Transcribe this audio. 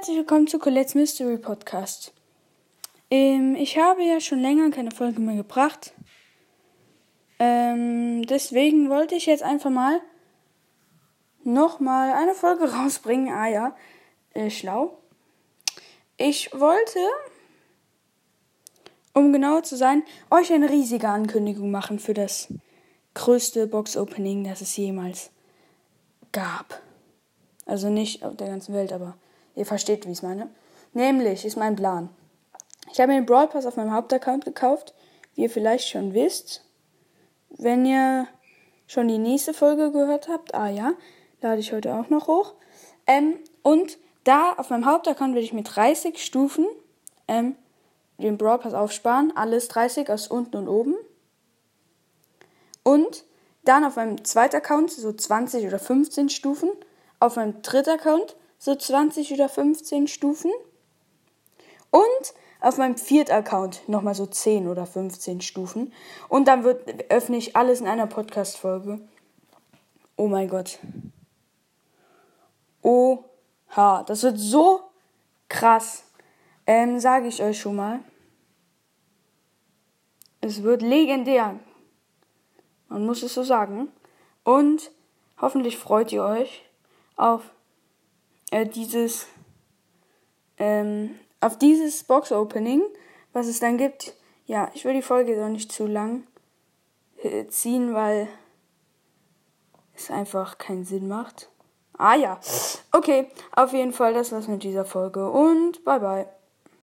herzlich willkommen zu Colette's Mystery Podcast. Ähm, ich habe ja schon länger keine Folge mehr gebracht. Ähm, deswegen wollte ich jetzt einfach mal nochmal eine Folge rausbringen. Ah ja, äh, schlau. Ich wollte, um genau zu sein, euch eine riesige Ankündigung machen für das größte Box-Opening, das es jemals gab. Also nicht auf der ganzen Welt, aber Ihr versteht, wie ich es meine. Nämlich ist mein Plan. Ich habe mir den Brawl Pass auf meinem Hauptaccount gekauft, wie ihr vielleicht schon wisst. Wenn ihr schon die nächste Folge gehört habt, ah ja, lade ich heute auch noch hoch. Ähm, und da auf meinem Hauptaccount werde ich mit 30 Stufen ähm, den Brawl Pass aufsparen. Alles 30 aus unten und oben. Und dann auf meinem zweiten Account so 20 oder 15 Stufen. Auf meinem dritten Account so 20 oder 15 Stufen. Und auf meinem vierten Account nochmal so 10 oder 15 Stufen. Und dann wird, öffne ich alles in einer Podcast-Folge. Oh mein Gott. Oha, das wird so krass. Ähm, sage ich euch schon mal. Es wird legendär. Man muss es so sagen. Und hoffentlich freut ihr euch auf äh, dieses ähm, auf dieses Box Opening, was es dann gibt. Ja, ich will die Folge doch nicht zu lang äh, ziehen, weil es einfach keinen Sinn macht. Ah ja. Okay, auf jeden Fall, das war's mit dieser Folge und bye bye.